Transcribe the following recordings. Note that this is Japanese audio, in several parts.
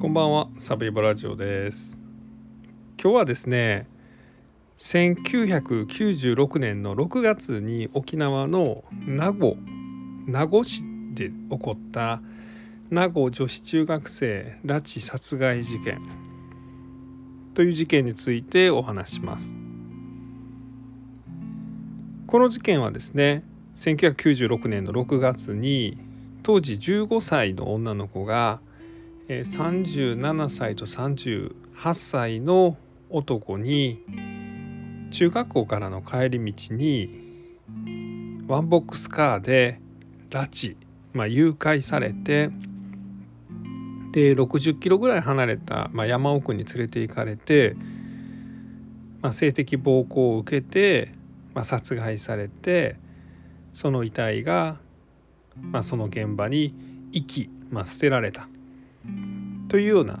こんばんはサブイボラジオです。今日はですね1996年の6月に沖縄の名護名護市で起こった名護女子中学生拉致殺害事件という事件についてお話します。この事件はですね1996年の6月に当時15歳の女の子が37歳と38歳の男に中学校からの帰り道にワンボックスカーで拉致、まあ、誘拐されてで60キロぐらい離れた、まあ、山奥に連れて行かれて、まあ、性的暴行を受けて、まあ、殺害されてその遺体が、まあ、その現場に遺棄、まあ、捨てられた。というような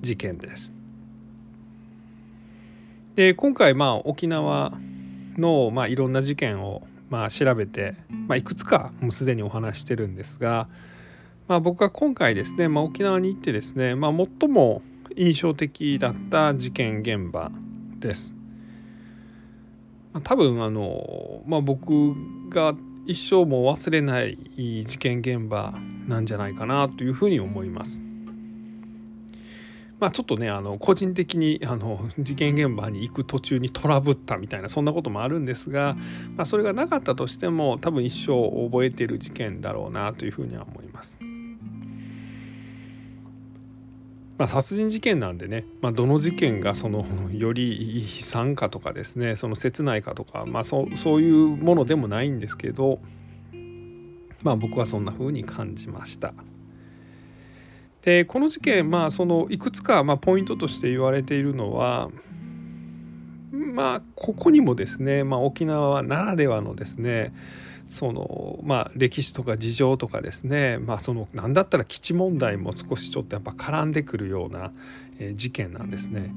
事件です。で今回まあ沖縄のまあいろんな事件をまあ調べて、まあ、いくつかもうすでにお話してるんですが、まあ、僕は今回ですね、まあ、沖縄に行ってですね、まあ、最も印象的だった事件現場です。ま、多分あの、まあ、僕が一生も忘れない事件現場なんじゃないかなというふうに思います。まあ、ちょっとねあの個人的にあの事件現場に行く途中にトラブったみたいなそんなこともあるんですが、まあ、それがなかったとしても多分一生覚えてる事件だろうなというふうには思います。まあ、殺人事件なんでね、まあ、どの事件がそのより悲惨かとかですねその切ないかとか、まあ、そうそういうものでもないんですけど、まあ、僕はそんな風に感じました。でこの事件まあそのいくつかまポイントとして言われているのはまあここにもですね、まあ、沖縄ならではのですねそのまあ歴史とか事情とかですねまあその何だったら基地問題も少しちょっとやっぱ絡んでくるような事件なんですね。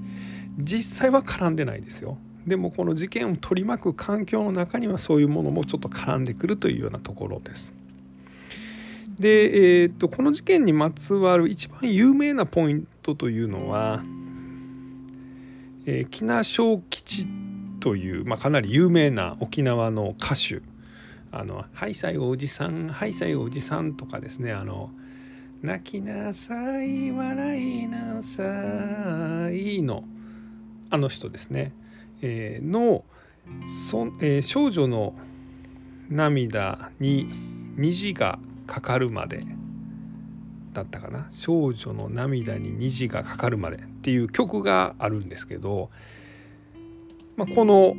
実際は絡んでないですよ。でもこの事件を取り巻く環境の中にはそういうものもちょっと絡んでくるというようなところです。で、えー、とこの事件にまつわる一番有名なポイントというのは、えー、木名小吉という、まあ、かなり有名な沖縄の歌手「あのハイサイおじさんハイサイおじさん」とかですね。あの「泣きなさい笑いなさい」のあの人ですね、えー、のそ、えー、少女の涙に虹がかかるまでだったかな「少女の涙に虹がかかるまで」っていう曲があるんですけど、まあ、この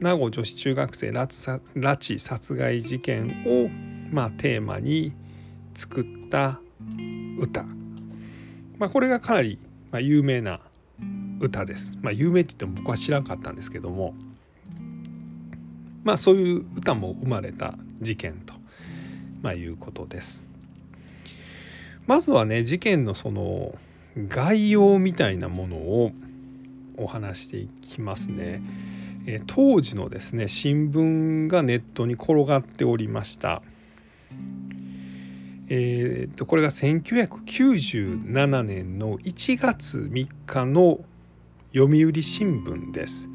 名護女子中学生拉致殺害事件を、まあ、テーマに作った歌、まあ、これがかなり、ま有名な歌です。まあ、有名って言っても僕は知らんかったんですけどもまあそういう歌も生まれた事件と。まあ、いうことです。まずはね事件のその概要みたいなものをお話していきますね。え当時のですね新聞がネットに転がっておりました。えー、とこれが1997年の1月3日の読売新聞です。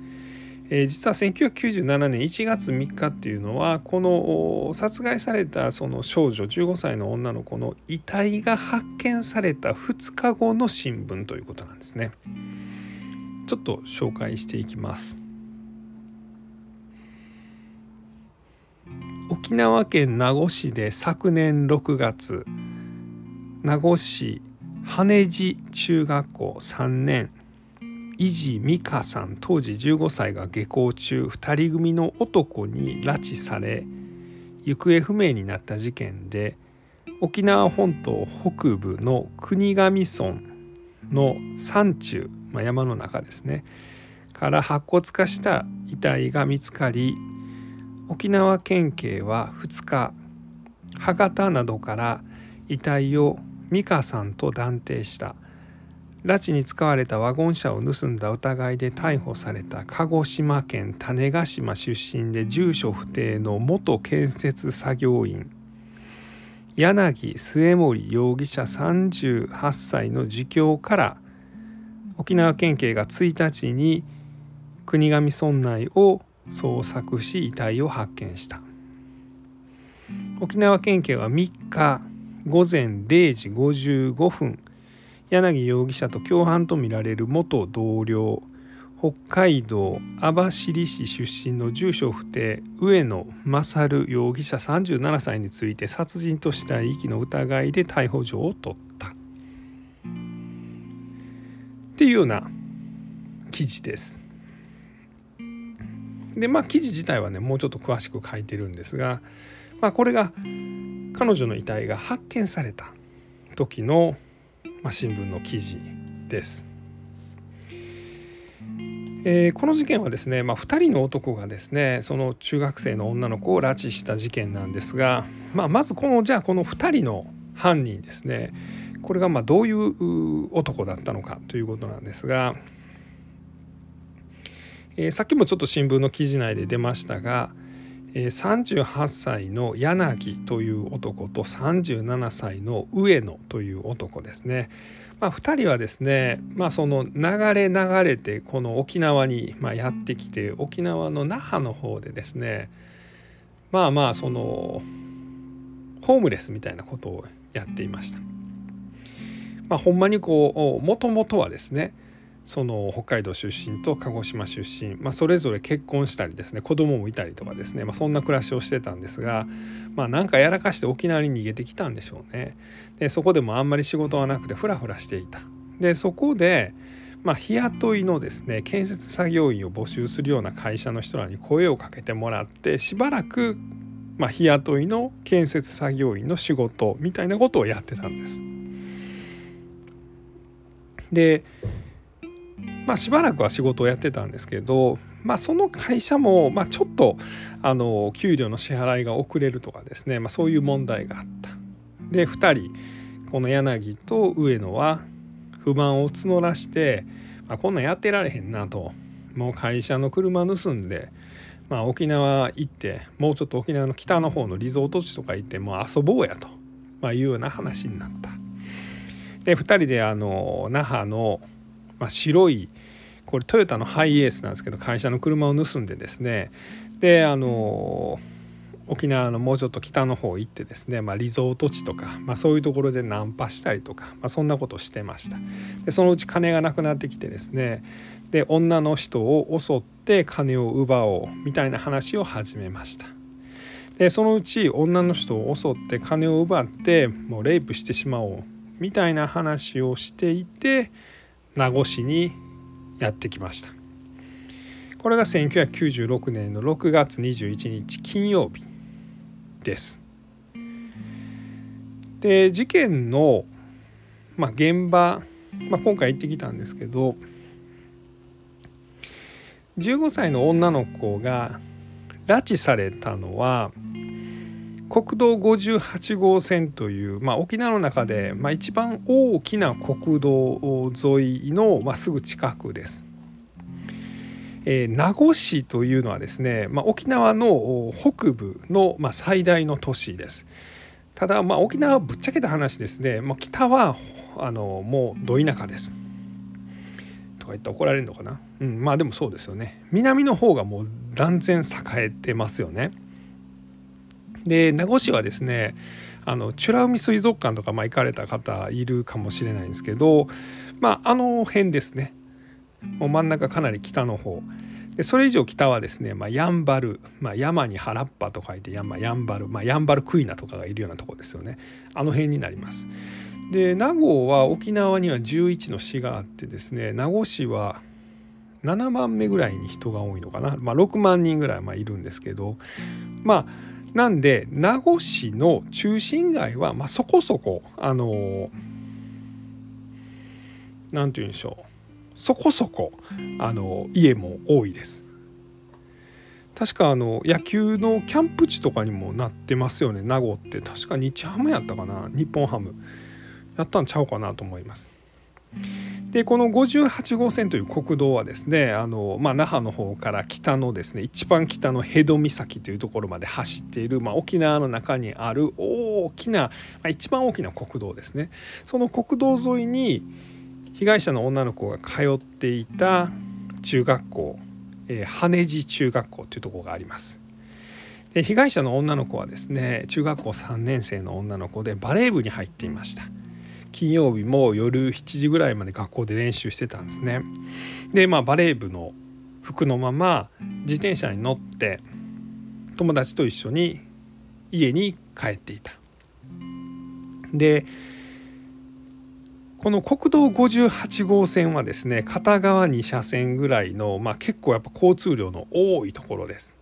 えー、実は1997年1月3日っていうのはこの殺害されたその少女15歳の女の子の遺体が発見された2日後の新聞ということなんですね。ちょっと紹介していきます。沖縄県名護市で昨年6月名護市羽地中学校3年伊地美香さん当時15歳が下校中2人組の男に拉致され行方不明になった事件で沖縄本島北部の国頭村の山中、まあ、山の中ですねから白骨化した遺体が見つかり沖縄県警は2日博多などから遺体を美香さんと断定した。拉致に使われたワゴン車を盗んだ疑いで逮捕された鹿児島県種子島出身で住所不定の元建設作業員。柳末森容疑者38歳の自供から沖縄県警が1日に国頭村内を捜索し遺体を発見した。沖縄県警は3日午前0時55分柳容疑者と共犯とみられる元同僚北海道網走市出身の住所不定上野勝容疑者37歳について殺人と死体遺棄の疑いで逮捕状を取ったっていうような記事です。でまあ記事自体はねもうちょっと詳しく書いてるんですが、まあ、これが彼女の遺体が発見された時の、まあ、新聞の記事です。えー、この事件はですね、まあ、2人の男がですねその中学生の女の子を拉致した事件なんですが、まあ、まずこのじゃあこの2人の犯人ですねこれがまあどういう男だったのかということなんですが、えー、さっきもちょっと新聞の記事内で出ましたが、38歳の柳という男と37歳の上野という男ですね。まあ、2人はですね、まあ、その流れ流れてこの沖縄にやってきて沖縄の那覇の方でですねまあまあそのホームレスみたいなことをやっていました。まあ、ほんまにこうもともとはですねその北海道出身と鹿児島出身、まあ、それぞれ結婚したりですね子供もいたりとかですね、まあ、そんな暮らしをしてたんですが、まあ、なんかやらかして沖縄に逃げてきたんでしょうね。でそこでもあんまり仕事はなくてフラフラしていた。でそこでまあ、日雇いのですね建設作業員を募集するような会社の人らに声をかけてもらってしばらく、まあ、日雇いの建設作業員の仕事みたいなことをやってたんです。でまあ、しばらくは仕事をやってたんですけど、まあ、その会社も、ま、ちょっとあの給料の支払いが遅れるとかですね、まあ、そういう問題があった。で2人この柳と上野は不満を募らして、まあ、こんなんやってられへんなともう会社の車盗んで、まあ、沖縄行ってもうちょっと沖縄の北の方のリゾート地とか行ってもう遊ぼうやと、ま、いうような話になった。で2人であの那覇の、まあ、白いこれトヨタのハイエースなんですけど会社の車を盗んでですね。であの沖縄のもうちょっと北の方行ってですね、まあ、リゾート地とか、まあ、そういうところでナンパしたりとか、まあ、そんなことをしてました。でそのうち金がなくなってきてですね。で女の人を襲って金を奪おうみたいな話を始めました。でそのうち女の人を襲って金を奪ってもうレイプしてしまおうみたいな話をしていて名護市にやってきました。これが1996年の6月21日金曜日です。で事件の、まあ、現場、まあ、今回行ってきたんですけど15歳の女の子が拉致されたのは国道58号線という、まあ、沖縄の中で、まあ、一番大きな国道沿いの、まあ、すぐ近くです。えー、名護市というのはですね、まあ、沖縄の北部の、まあ、最大の都市です。ただ、まあ、沖縄はぶっちゃけた話ですね、まあ、北はあのもうど田舎です。とか言って怒られるのかな、うん、まあでもそうですよね。南の方がもう断然栄えてますよね。で名護市はですねあの美ら海水族館とかまあ行かれた方いるかもしれないんですけどまああの辺ですね。もう真ん中かなり北の方。でそれ以上北はですね、まあ、やんばる、まあ、山に原っぱと書いてや,、まあ、やんばる、まあ、やんばるクイナとかがいるようなとこですよね。あの辺になります。で名護は沖縄には11の市があってですね名護市は7番目ぐらいに人が多いのかな、まあ、6万人ぐらいまいるんですけどまあなんで名護市の中心街はまあそこそこあの何て言うんでしょう。そこそこあの家も多いです。確かあの野球のキャンプ地とかにもなってますよね。名護って。確か日ハムやったかな。日本ハム。やったんちゃうかなと思います。でこの58号線という国道はですねあの、まあ、那覇の方から北のですね一番北の辺戸岬というところまで走っている、まあ、沖縄の中にある大きな、まあ、一番大きな国道ですねその国道沿いに被害者の女の子が通っていた中学校、えー、羽地中学校というところがあります。で被害者の女の子はですね中学校3年生の女の子でバレー部に入っていました。金曜日も夜7時ぐらいまで学校で練習してたんですね。でまあバレー部の服のまま自転車に乗って友達と一緒に家に帰っていた。でこの国道58号線はですね片側2車線ぐらいの、まあ、結構やっぱ交通量の多いところです。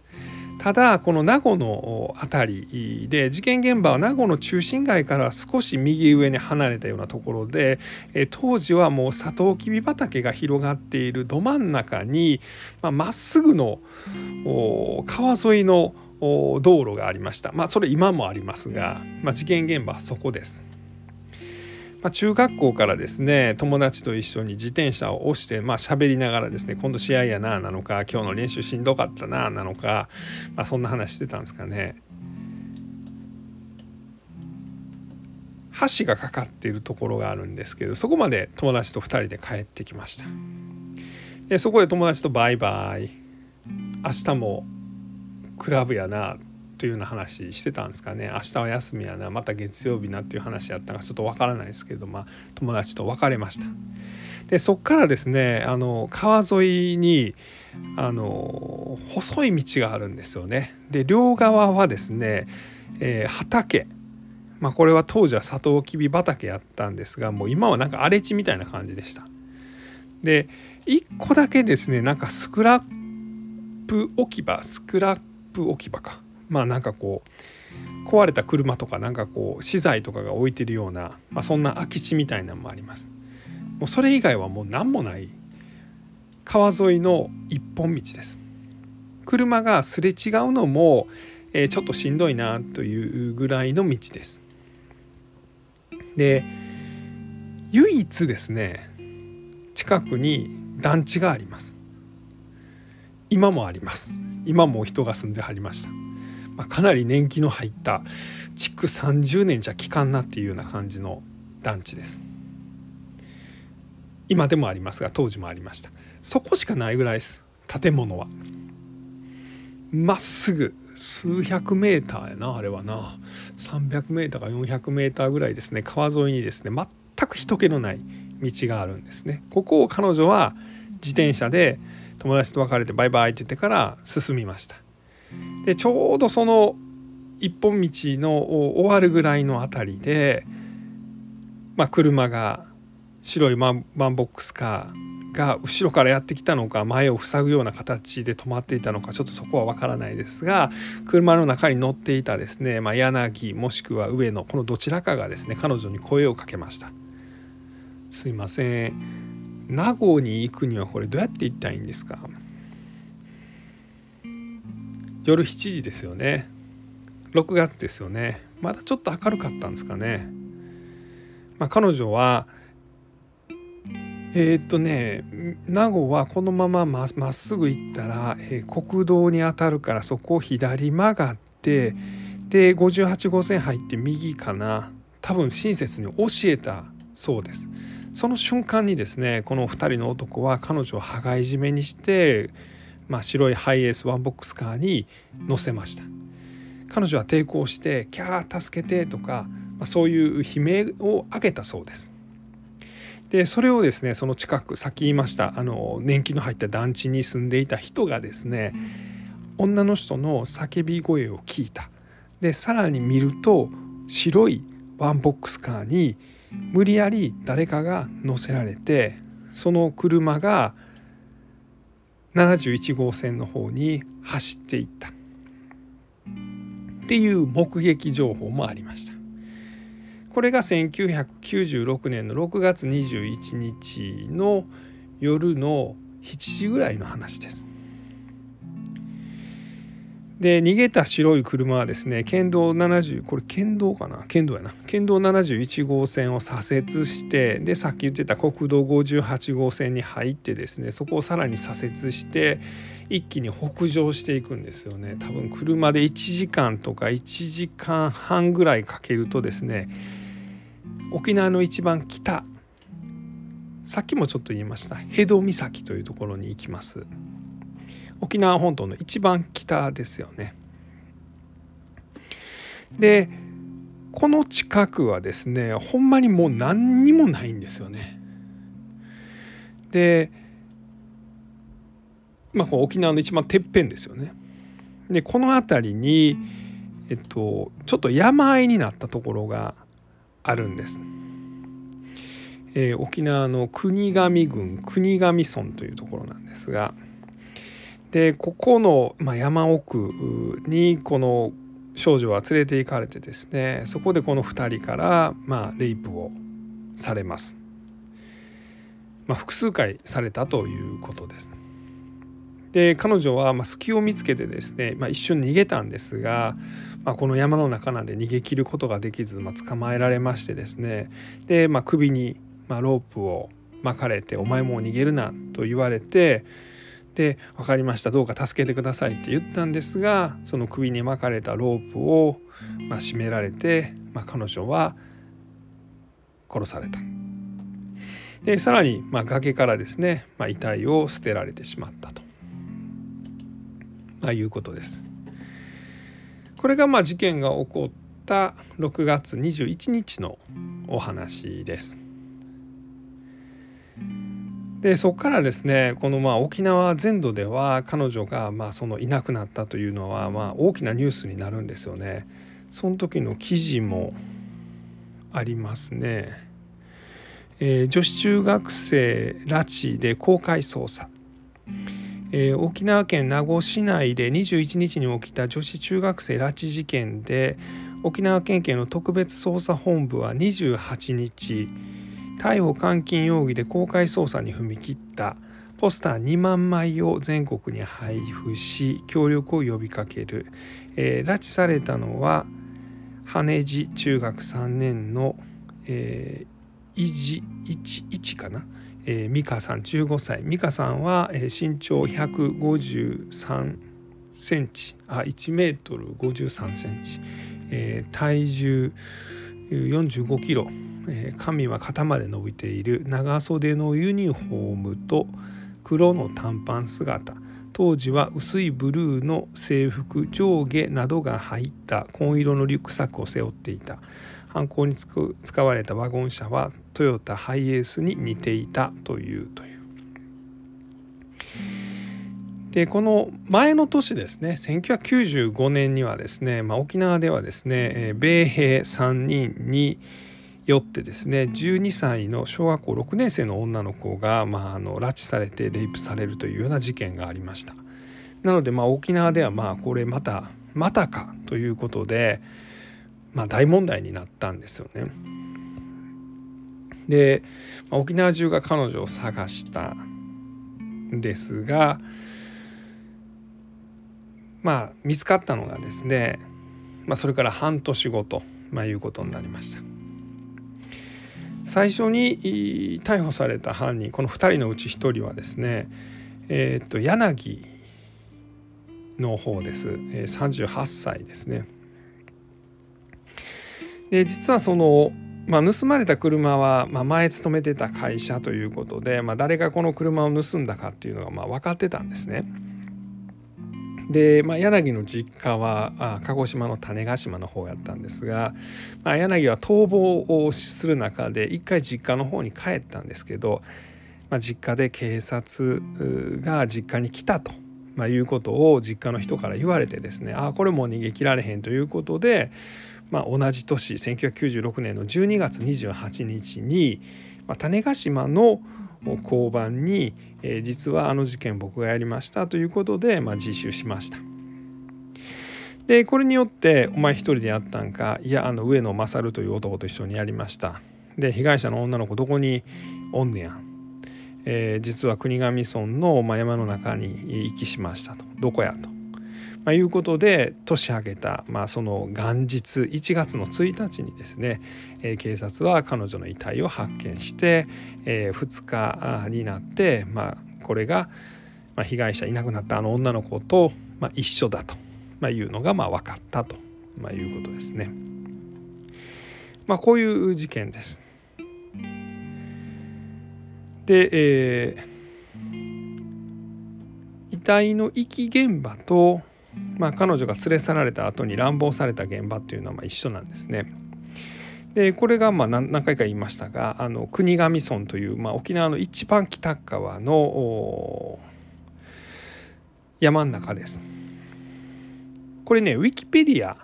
ただこの名護の辺りで事件現場は名護の中心街から少し右上に離れたようなところで当時はもうサトウキビ畑が広がっているど真ん中にまっすぐの川沿いの道路がありましたまあそれ今もありますが、まあ、事件現場はそこです。まあ、中学校からですね友達と一緒に自転車を押してまあ喋りながらですね今度試合やななのか今日の練習しんどかったななのか、まあ、そんな話してたんですかね。橋がかかっているところがあるんですけどそこまで友達と2人で帰ってきましたでそこで友達とバイバイ明日もクラブやなというような話してたんですかね。明日は休みやなまた月曜日なっていう話やったのかちょっとわからないですけど、まあ、友達と別れました。でそっからですねあの川沿いにあの細い道があるんですよね。で両側はですね、えー、畑。まあこれは当時はサトウキビ畑やったんですがもう今はなんか荒れ地みたいな感じでした。で1個だけですねなんかスクラップ置き場スクラップ置き場か。まあなんかこう壊れた車とかなんかこう資材とかが置いてるような、まあ、そんな空き地みたいなのもあります。もうそれ以外はもう何もない川沿いの一本道です。車がすれ違うのも、えー、ちょっとしんどいなというぐらいの道です。で唯一ですね近くに団地があります。今もあります。今も人が住んではりました。まあ、かなり年季の入った築30年じゃ効かんなっていうような感じの団地です。今でもありますが当時もありました。そこしかないぐらいです。建物は。まっすぐ数百メーターやなあれはな。300メーターか400メーターぐらいですね。川沿いにですね全く人気のない道があるんですね。ここを彼女は自転車で友達と別れてバイバイって言ってから進みました。でちょうどその一本道の終わるぐらいの辺りで、まあ、車が白いワンボックスカーが後ろからやってきたのか前を塞ぐような形で止まっていたのかちょっとそこはわからないですが車の中に乗っていたですね、まあ、柳もしくは上野このどちらかがですね彼女に声をかけました「すいません名護に行くにはこれどうやって行ったらいいんですか?」夜7時ですよね。6月ですよね。まだちょっと明るかったんですかね、まあ、彼女はえー、っとね名護はこのまままっすぐ行ったら、えー、国道に当たるからそこを左曲がってで58号線入って右かな。多分親切に教えたそうです。その瞬間にですねこの2人の男は彼女を羽交い締めにしてまあ、白いハイエースワンボックスカーに乗せました。彼女は抵抗して「キャー助けて」とか、まあ、そういう悲鳴を上げたそうです。でそれをですねその近くさっき言いましたあの年季の入った団地に住んでいた人がですね女の人の叫び声を聞いた。でさらに見ると白いワンボックスカーに無理やり誰かが乗せられてその車が71号線の方に走っていった。っていう目撃情報もありました。これが1996年の6月21日の夜の7時ぐらいの話です。で逃げた白い車はですね県道70これ県道かな？県道やな。県道71号線を左折してでさっき言ってた国道58号線に入ってですねそこをさらに左折して一気に北上していくんですよね。多分車で1時間とか1時間半ぐらいかけるとですね沖縄の一番北。さっきもちょっと言いました。辺戸岬というところに行きます。沖縄本島の一番北ですよね。でこの近くはですねほんまにもう何にもないんですよね。でまあこう沖縄の一番てっぺんですよね。でこの辺りにえっとちょっと山あいになったところがあるんです。えー、沖縄の国頭郡国頭村というところなんですがでここの、まあ、山奥にこの少女は連れて行かれてですねそこでこの2人から、まあ、レイプをされます。まあ、複数回されたということです。で彼女はま隙を見つけてですね、まあ、一瞬逃げたんですが、まあ、この山の中なんで逃げ切ることができず、ま、捕まえられましてですねで、まあ、首にまロープを巻かれて「お前もう逃げるな」と言われてで「分かりましたどうか助けてください」って言ったんですがその首に巻かれたロープを、まあ、締められて、まあ、彼女は殺された。でさらに、まあ、崖からですね、まあ、遺体を捨てられてしまったと、まあ、いうことです。これがまあ事件が起こった6月21日のお話です。でそこからですねこのまあ沖縄全土では彼女がまあそのいなくなったというのはまあ大きなニュースになるんですよね。その時の記事もありますね。えー、女子中学生拉致で公開捜査、えー、沖縄県名護市内で21日に起きた女子中学生拉致事件で沖縄県警の特別捜査本部は28日逮捕監禁容疑で公開捜査に踏み切った。ポスター2万枚を全国に配布し協力を呼びかける、えー、拉致されたのは羽地中学3年の、えー、いじ1かな、えー、美香さん15歳。美香さんは、えー、身長153センチ。あ1メートル53センチ、えー、体重45キロ。髪は肩まで伸びている。長袖のユニフォームと黒の短パン姿。当時は薄いブルーの制服上下などが入った。紺色のリュックサックを背負っていた。犯行に使われたワゴン車はトヨタハイエースに似ていた。というという。でこの前の年ですね。1995年にはですね、まあ、沖縄ではですね米兵3人によってですね12歳の小学校6年生の女の子が、まあ、あの拉致されてレイプされるというような事件がありました。なので、まあ、沖縄ではまあこれまたまたかということで、まあ、大問題になったんですよね。で、まあ、沖縄中が彼女を探したんですがまあ見つかったのがですね、まあ、それから半年後と、まあ、いうことになりました。最初に逮捕された犯人この2人のうち1人はですね、えー、っと柳の方です、え、38歳ですね。で実はその、まあ、盗まれた車は、まあ、前勤めてた会社ということで、まあ、誰がこの車を盗んだかっていうのがまあ分かってたんですね。で、まあ、柳の実家はあ鹿児島の種子島の方やったんですが、まあ、柳は逃亡をする中で一回実家の方に帰ったんですけど、まあ、実家で警察が実家に来たと。まあ、いうことを実家の人から言われてですねああこれもう逃げ切られへんということで、まあ、同じ年1996年の12月28日に、まあ、種子島の交番に、えー、実はあの事件僕がやりましたということで、まあ、自首しました。でこれによって「お前一人でやったんか？いやあの上野勝という男と一緒にやりました」で被害者の女の子どこにおんねや？ん、えー、実は国頭村の、ま、山の中に遺棄しましたと。どこやと？まあ、いうことで年明けた、まあ、その元日1月の1日にですね、えー、警察は彼女の遺体を発見して、えー、2日になって、まあ、これが、まあ、被害者いなくなったあの女の子と、まあ、一緒だと、まあ、いうのがまあ分かったと、まあ、いうことですね。まあ、こういう事件です。で、えー、遺体の遺棄現場と、まあ、彼女が連れ去られた後に乱暴された現場っていうのはまあ一緒なんですね。でこれがまあ何回か言いましたがあの国頭村という、まあ、沖縄の一番北側の山の中です。これねウィキペディア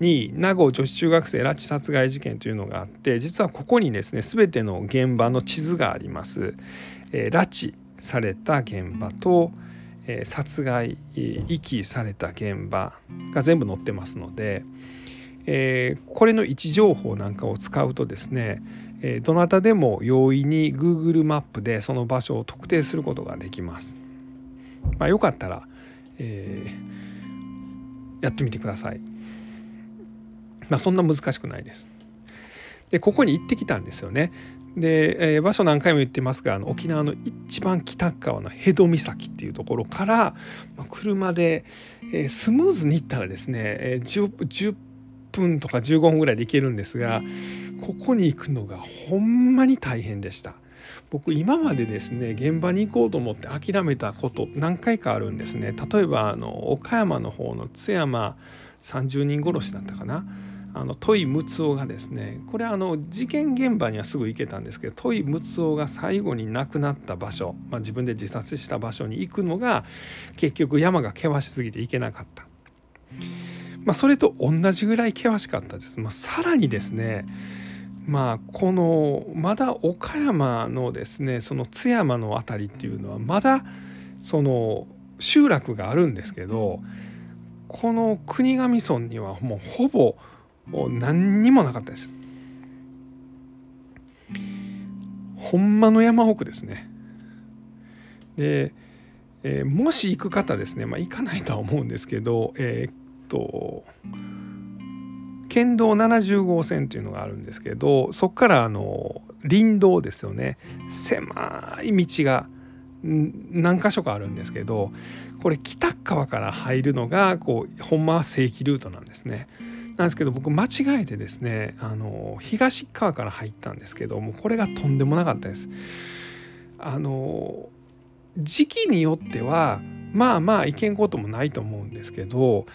に名護女子中学生拉致殺害事件というのがあって実はここにですね全ての現場の地図があります。えー、拉致された現場と、え、殺害遺棄された現場が全部載ってますので、え、これの位置情報なんかを使うとですね、え、どなたでも容易に Google マップでその場所を特定することができます。まあ、よかったら、えー、やってみてください。まあ、そんな難しくないです。でここに行ってきたんですよね。で、えー、場所何回も言ってますがあの沖縄の一番北側の辺戸岬っていうところから、まあ、車で、えー、スムーズに行ったらですね、えー、10, 10分とか15分ぐらいで行けるんですがここに行くのがほんまに大変でした。僕今までですね現場に行こうと思って諦めたこと何回かあるんですね例えばあの岡山の方の津山30人殺しだったかなあの戸井睦夫がですねこれあの事件現場にはすぐ行けたんですけど戸井睦夫が最後に亡くなった場所、まあ、自分で自殺した場所に行くのが結局山が険しすぎて行けなかった。まあ、それと同じぐらい険しかったです。まあ、さらにですねまあこのまだ岡山のですねその津山の辺りっていうのはまだその集落があるんですけどこの国頭村にはもうほぼもう何にもなかったです。ほんまの山奥ですね。で、えー、もし行く方ですね、まあ、行かないとは思うんですけどえー、っと県道70号線というのがあるんですけどそこからあの林道ですよね狭い道が何箇所かあるんですけどこれ北側から入るのがこうほんまは正規ルートなんですね。なんですけど僕間違えてですねあの東側から入ったんですけどもこれがとんでもなかったです。あの時期によってはまあまあいけんこともないと思うんですけど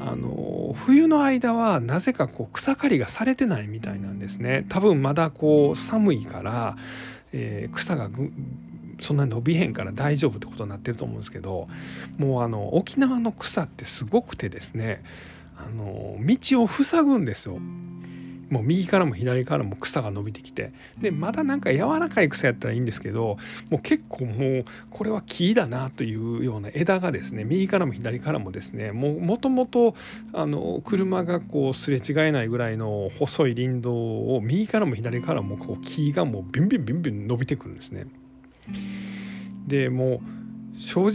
あの冬の間はなぜかこう草刈りがされてないみたいなんですね多分まだこう寒いから、えー、草がそんなに伸びへんから大丈夫ってことになってると思うんですけどもうあの沖縄の草ってすごくてですねあの道を塞ぐんですよ。もう右からも左からも草が伸びてきてでまだなんか柔らかい草やったらいいんですけどもう結構もうこれは木だなというような枝がですね右からも左からもですねもともと車がこうすれ違えないぐらいの細い林道を右からも左からもこう木がもうビンビンビンビン伸びてくるんですね。でもう正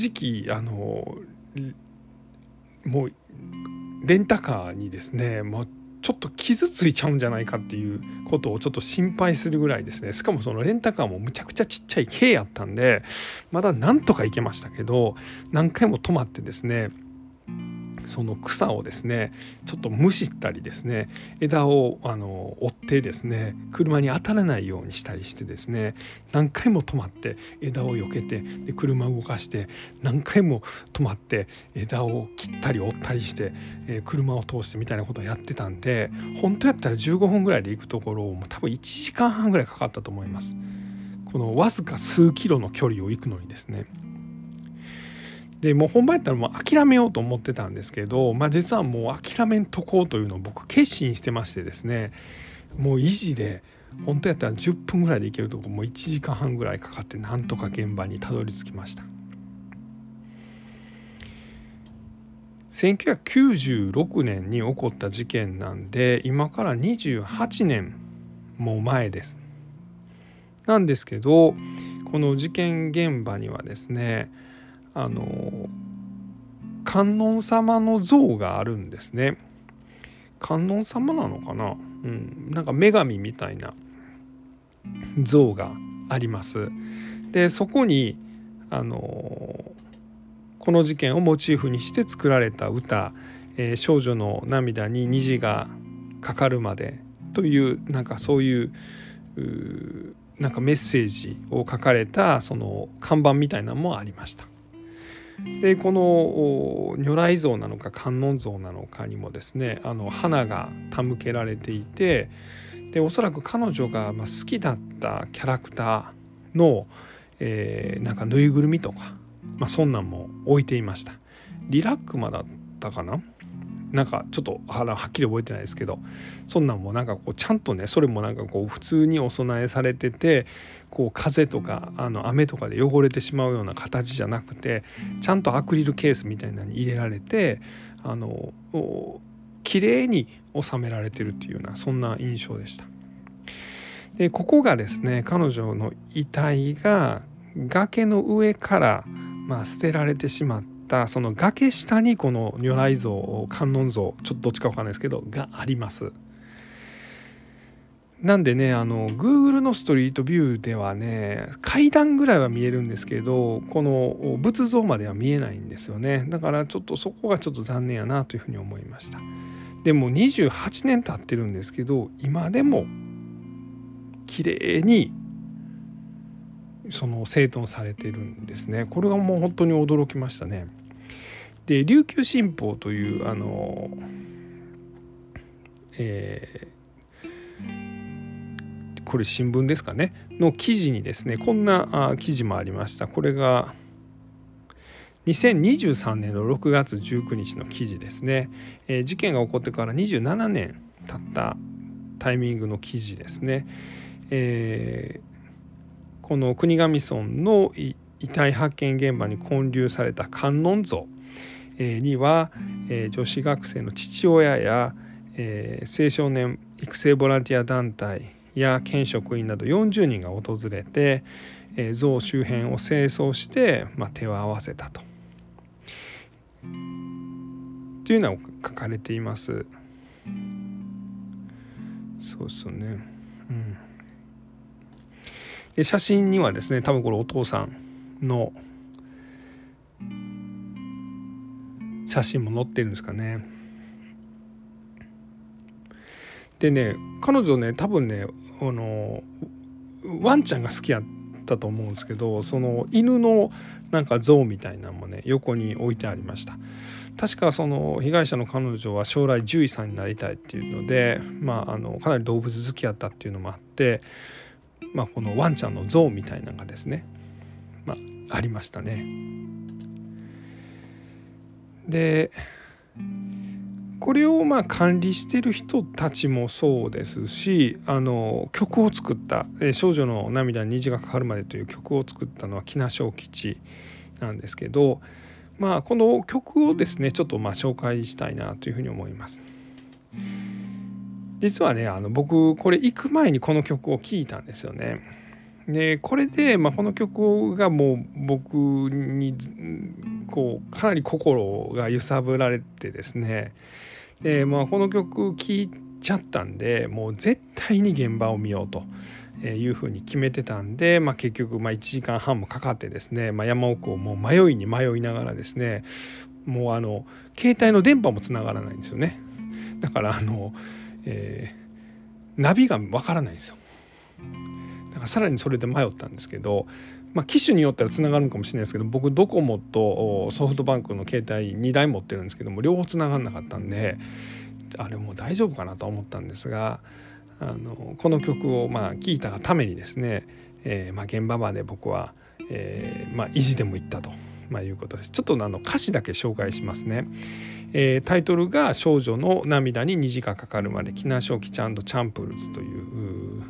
直あのもうレンタカーにですねもうちょっと傷ついちゃうんじゃないかっていうことをちょっと心配するぐらいですね。しかもそのレンタカーもむちゃくちゃちっちゃい軽やったんでまだなんとか行けましたけど何回も止まってですねその草をですねちょっとむしたりですね枝をあの折ってですね車に当たらないようにしたりしてですね何回も止まって枝を避けてで車を動かして何回も止まって枝を切ったり折ったりして、え、車を通してみたいなことをやってたんで本当やったら15分ぐらいで行くところをもう多分1時間半ぐらいかかったと思います。このわずか数キロの距離を行くのにですね。でもう本番やったらもう諦めようと思ってたんですけど、まあ、実はもう諦めんとこうというのを僕決心してましてですねもう維持で本当やったら10分ぐらいで行けるとこもう1時間半ぐらいかかってなんとか現場にたどり着きました。1996年に起こった事件なんで今から28年も前です。なんですけどこの事件現場にはですねあの観音様の像があるんですね。観音様なのかな、うん、なんか女神みたいな像があります。でそこにあのこの事件をモチーフにして作られた歌「えー、少女の涙に虹がかかるまで」というなんかそういうなんかメッセージを書かれたその看板みたいなのもありました。でこの如来像なのか観音像なのかにもですねあの花が手向けられていてでおそらく彼女が好きだったキャラクターの、えー、なんかぬいぐるみとか、まあ、そんなんも置いていました。リラックマだったかななんかちょっとはっきり覚えてないですけどそんなんもなんかこうちゃんとねそれもなんかこう普通にお供えされててこう風とかあの雨とかで汚れてしまうような形じゃなくてちゃんとアクリルケースみたいなのに入れられてあの綺麗に収められてるっていうようなそんな印象でした。でここがですね彼女の遺体が崖の上から、まあ、捨てられてしまっったその崖下にこの如来像観音像ちょっとどっちか分かんないですけどがあります。なんでねあの Google のストリートビューではね階段ぐらいは見えるんですけどこの仏像までは見えないんですよねだからちょっとそこがちょっと残念やなというふうに思いましたでも28年経ってるんですけど今でも綺麗にその整頓されてるんですね。これがもう本当に驚きましたね。で琉球新報というあのえー、これ新聞ですかね？の記事にですねこんな記事もありました。これが2023年の6月19日の記事ですね、えー、事件が起こってから27年経ったタイミングの記事ですね、えー、この国頭村の遺体発見現場に建立された観音像には女子学生の父親や青少年育成ボランティア団体や県職員など40人が訪れて像周辺を清掃して、まあ、手を合わせたと。というのが書かれています。そうですね。うん、で写真にはですね多分これお父さんの写真も載ってるんですかね。でね彼女ね多分ねあのワンちゃんが好きやったと思うんですけどその犬のなんか像みたいなのもね横に置いてありました。確かその被害者の彼女は将来獣医さんになりたいっていうので、まあ、あのかなり動物好きやったっていうのもあって、まあ、このワンちゃんの像みたいなのがですね、まあ、ありましたね。でこれをまあ管理してる人たちもそうですしあの曲を作った「少女の涙に虹がかかるまで」という曲を作ったのは木名正吉なんですけどまあこの曲をですねちょっとまあ紹介したいなというふうに思います。実はねあの僕これ行く前にこの曲を聴いたんですよね。でこれで、まあ、この曲がもう僕にこうかなり心が揺さぶられてですねで、まあ、この曲聴いちゃったんでもう絶対に現場を見ようと。いうふうに決めてたんで、まあ、結局ま1時間半もかかってですね、まあ、山奥をもう迷いに迷いながらですねもうあの携帯の電波もつながらないんですよねだからあの、えー、ナビがわからないんですよだからさらにそれで迷ったんですけど、まあ、機種によってはつながるかもしれないですけど僕ドコモとソフトバンクの携帯2台持ってるんですけども両方つながんなかったんであれもう大丈夫かなと思ったんですがあのこの曲をまあ聴いたがためにですね、えー、まあ現場まで僕は、えー、まあ意地でも行ったと。まあ、いうことです。ちょっとあの歌詞だけ紹介しますね、えー、タイトルが「少女の涙に虹がかかるまで木梨正吉チャンプルズ」という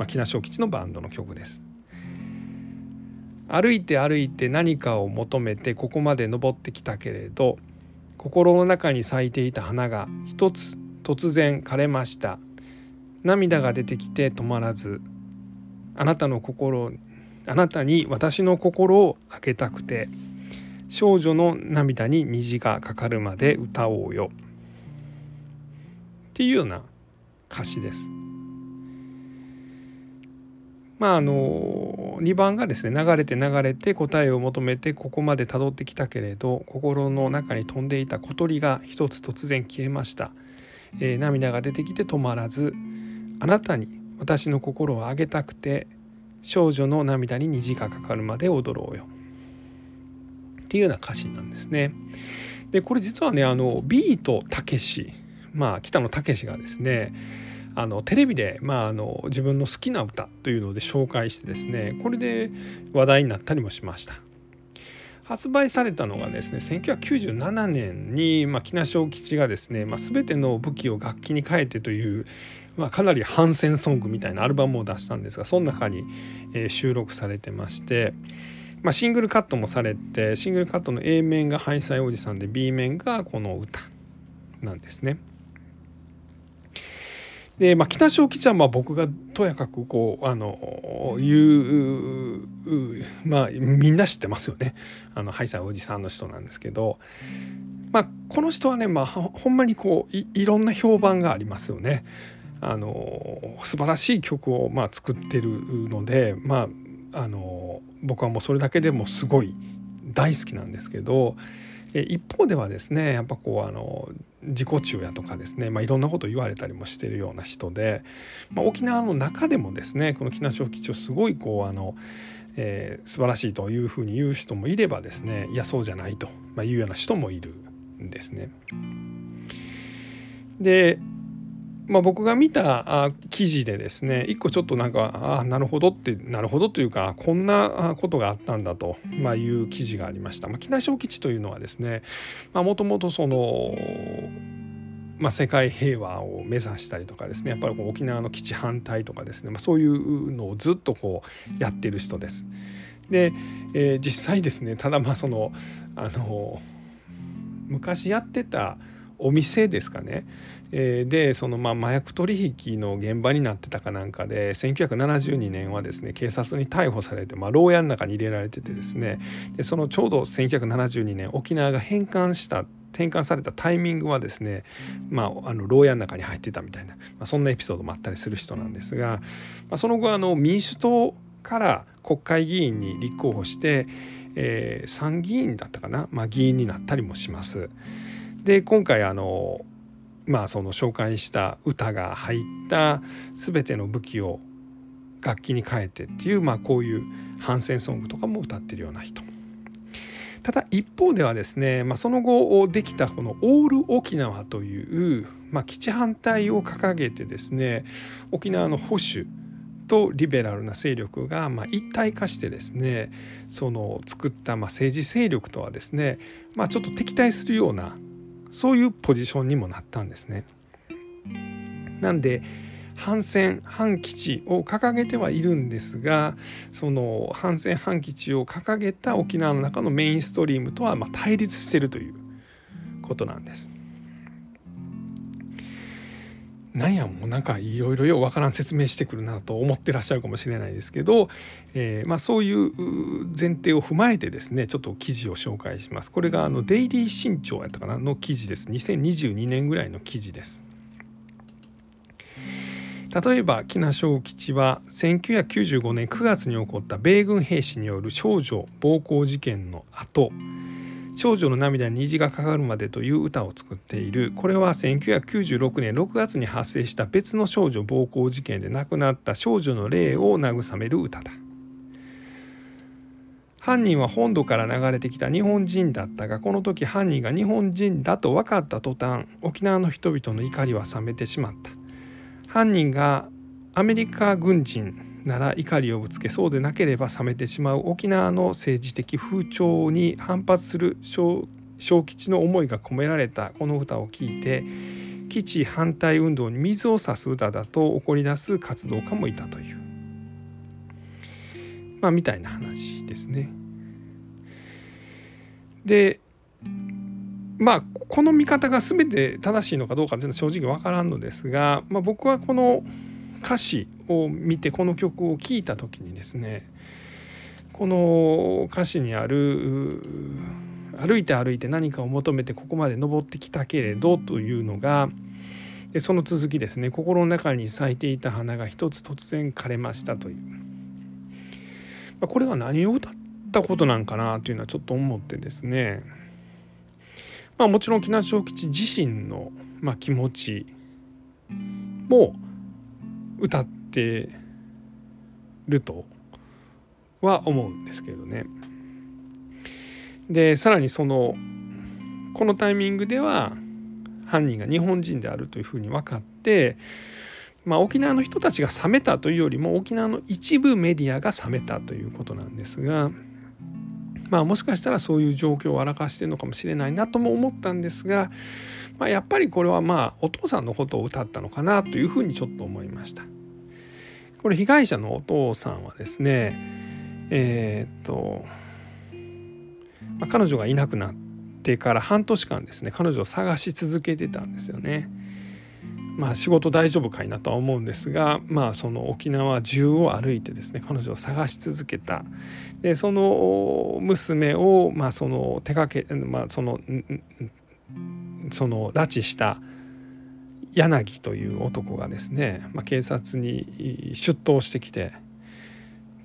まあ、木梨正吉のバンドの曲です。歩いて歩いて何かを求めてここまで登ってきたけれど心の中に咲いていた花が一つ突然枯れました。涙が出てきて止まらずあなたの心あなたに私の心を開けたくて少女の涙に虹がかかるまで歌おうよ」っていうような歌詞です。まああの2番がですね流れて流れて答えを求めてここまでたどってきたけれど心の中に飛んでいた小鳥が一つ突然消えました、えー、涙が出てきて止まらずあなたに私の心をあげたくて少女の涙に虹がかかるまで踊ろうよっていうような歌詞なんですね。でこれ実はねあのビートたけしまあ北野武がですねあのテレビで、まあ、あの自分の好きな歌というので紹介してですねこれで話題になったりもしました。発売されたのがですね1997年に、まあ、木梨小吉がですね、まあ、全ての武器を楽器に変えてという、まあ、かなり反戦ソングみたいなアルバムを出したんですがその中に、えー、収録されてまして、まあ、シングルカットもされてシングルカットの A 面が「ハイサイおじさん」で B 面がこの歌なんですね。で、まあ、北小吉はまあ僕がとやかくこうあの言うまあみんな知ってますよねあのハイサイおじさんの人なんですけど、まあ、この人はね、まあ、ほんまにこういろんな評判がありますよね。あの素晴らしい曲をまあ作ってるので、まあ、あの僕はもうそれだけでもすごい大好きなんですけど一方ではですねやっぱこうあの自己中やとかですね、まあ、いろんなこと言われたりもしてるような人で、まあ、沖縄の中でもですねこの木梨小吉をすごいこうあの、えー、素晴らしいというふうに言う人もいればですねいやそうじゃないと、まあ、いうような人もいるんですね。でまあ、僕が見た記事でですね一個ちょっとなんかああなるほどってなるほどというかこんなことがあったんだと、ま、いう記事がありました。まあ、木小吉というのはですねもともとそのまあ、世界平和を目指したりとかですねやっぱりこう沖縄の基地反対とかですね、まあ、そういうのをずっとこうやってる人です。で、えー、実際ですねただまあそのあの昔やってたお店ですかね、でそのまあ麻薬取引の現場になってたかなんかで1972年はですね警察に逮捕されて、まあ、牢屋の中に入れられててですねでそのちょうど1972年沖縄が返還した転換されたタイミングはですね、まあ、あの牢屋の中に入ってたみたいな、まあ、そんなエピソードもあったりする人なんですが、まあ、その後あの民主党から国会議員に立候補して、えー、参議院だったかな、まあ、議員になったりもします。で今回あのまあその紹介した歌が入った全ての武器を楽器に変えてっていう、まあ、こういう反戦ソングとかも歌ってるような人。ただ一方ではですね、まあ、その後できたこのオール沖縄という、まあ、基地反対を掲げてですね沖縄の保守とリベラルな勢力がま一体化してですねその作ったま政治勢力とはですね、まあ、ちょっと敵対するようなそういうポジションにもなったんですね。なんで反戦反基地を掲げてはいるんですがその反戦反基地を掲げた沖縄の中のメインストリームとはま対立してるということなんです。なんやもうなんかいろいろようわからん説明してくるなと思ってらっしゃるかもしれないですけど、えー、まあ、そういう前提を踏まえてですねちょっと記事を紹介します。これがあのデイリー新潮やったかなの記事です。2022年ぐらいの記事です。例えば木名正吉は1995年9月に起こった米軍兵士による少女暴行事件の後少女の涙に虹がかかるまでという歌を作っている。これは1996年6月に発生した別の少女暴行事件で亡くなった少女の霊を慰める歌だ。犯人は本土から流れてきた日本人だったがこの時犯人が日本人だと分かった途端沖縄の人々の怒りは冷めてしまった。犯人がアメリカ軍人なら怒りをぶつけそうでなければ冷めてしまう沖縄の政治的風潮に反発する小吉の思いが込められたこの歌を聴いて基地反対運動に水を差す歌だと怒り出す活動家もいたというまあみたいな話ですね。でまあこの見方が全て正しいのかどうかっていうのは正直わからんのですが、まあ、僕はこの歌詞を見てこの曲を聴いた時にですねこの歌詞にある歩いて歩いて何かを求めてここまで登ってきたけれどというのがでその続きですね心の中に咲いていた花が一つ突然枯れましたという、ま、これは何を歌ったことなんかなというのはちょっと思ってですね。まあもちろん木梨小吉自身の、ま、気持ちも歌ってるとは思うんですけどね。でさらにそのこのタイミングでは犯人が日本人であるというふうに分かって、まあ、沖縄の人たちが冷めたというよりも沖縄の一部メディアが冷めたということなんですが、まあ、もしかしたらそういう状況を荒かしてるのかもしれないなとも思ったんですが、まあ、やっぱりこれはまあお父さんのことを歌ったのかなというふうにちょっと思いました。これ被害者のお父さんはですねえー、っと、まあ、彼女がいなくなってから半年間ですね彼女を探し続けてたんですよね。まあ仕事大丈夫かいなとは思うんですがまあその沖縄中を歩いてですね彼女を探し続けたでその娘をまあその手掛けまあそのその拉致した柳という男がですね、まあ、警察に出頭してきて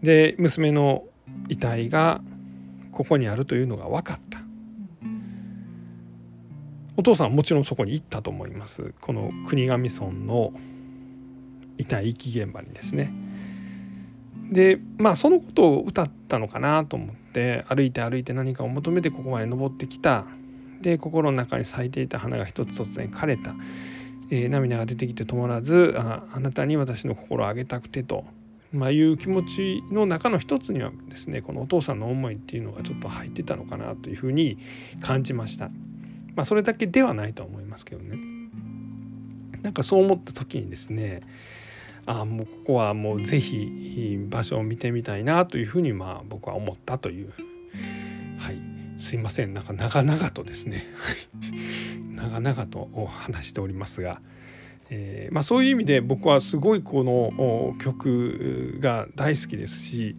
で娘の遺体がここにあるというのが分かった。お父さんはもちろんそこに行ったと思います。この国頭村の遺体遺棄現場にですね。でまあそのことを歌ったのかなと思って歩いて歩いて何かを求めてここまで登ってきた。で心の中に咲いていた花が一つ突然枯れた、えー、涙が出てきて止まらずああなたに私の心をあげたくてとまあ、いう気持ちの中の一つにはですねこのお父さんの思いっていうのがちょっと入ってたのかなというふうに感じました。まあ、それだけではないとは思いますけどね。なんかそう思った時にですねああもうここはもう是非場所を見てみたいなというふうにまあ僕は思ったというはいすいませんなんか長々とですね 長々と話しておりますが。えーまあ、そういう意味で僕はすごいこの曲が大好きですし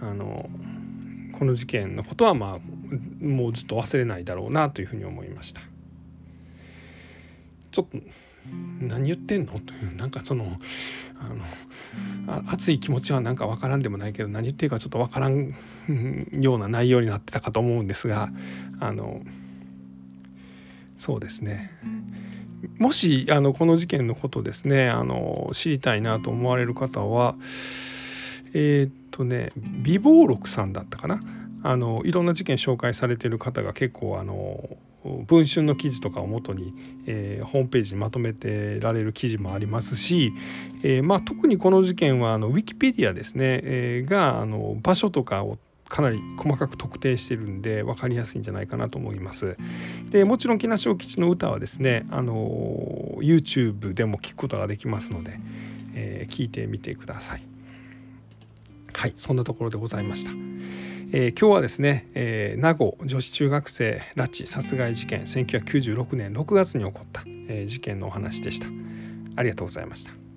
あのこの事件のことはまあもうずっと忘れないだろうなというふうに思いました。ちょっと何言ってんの？というなんかそのあの熱い気持ちはなんか分からんでもないけど何言ってるかちょっと分からんような内容になってたかと思うんですがあのそうですね。もしあのこの事件のことですねあの知りたいなと思われる方はえー、っとね美貌録さんだったかな？あのいろんな事件紹介されてる方が結構あの文春の記事とかをもとに、えー、ホームページにまとめてられる記事もありますし、えーまあ、特にこの事件はあのウィキペディアですね、えー、があの場所とかをかなり細かく特定してるんで分かりやすいんじゃないかなと思います。でもちろん木梨小吉の歌はですねあの YouTube でも聞くことができますので、えー、聞いてみてください。はいそんなところでございました。えー、今日はですね、えー、名護女子中学生拉致殺害事件1996年6月に起こった、えー、事件のお話でした。ありがとうございました。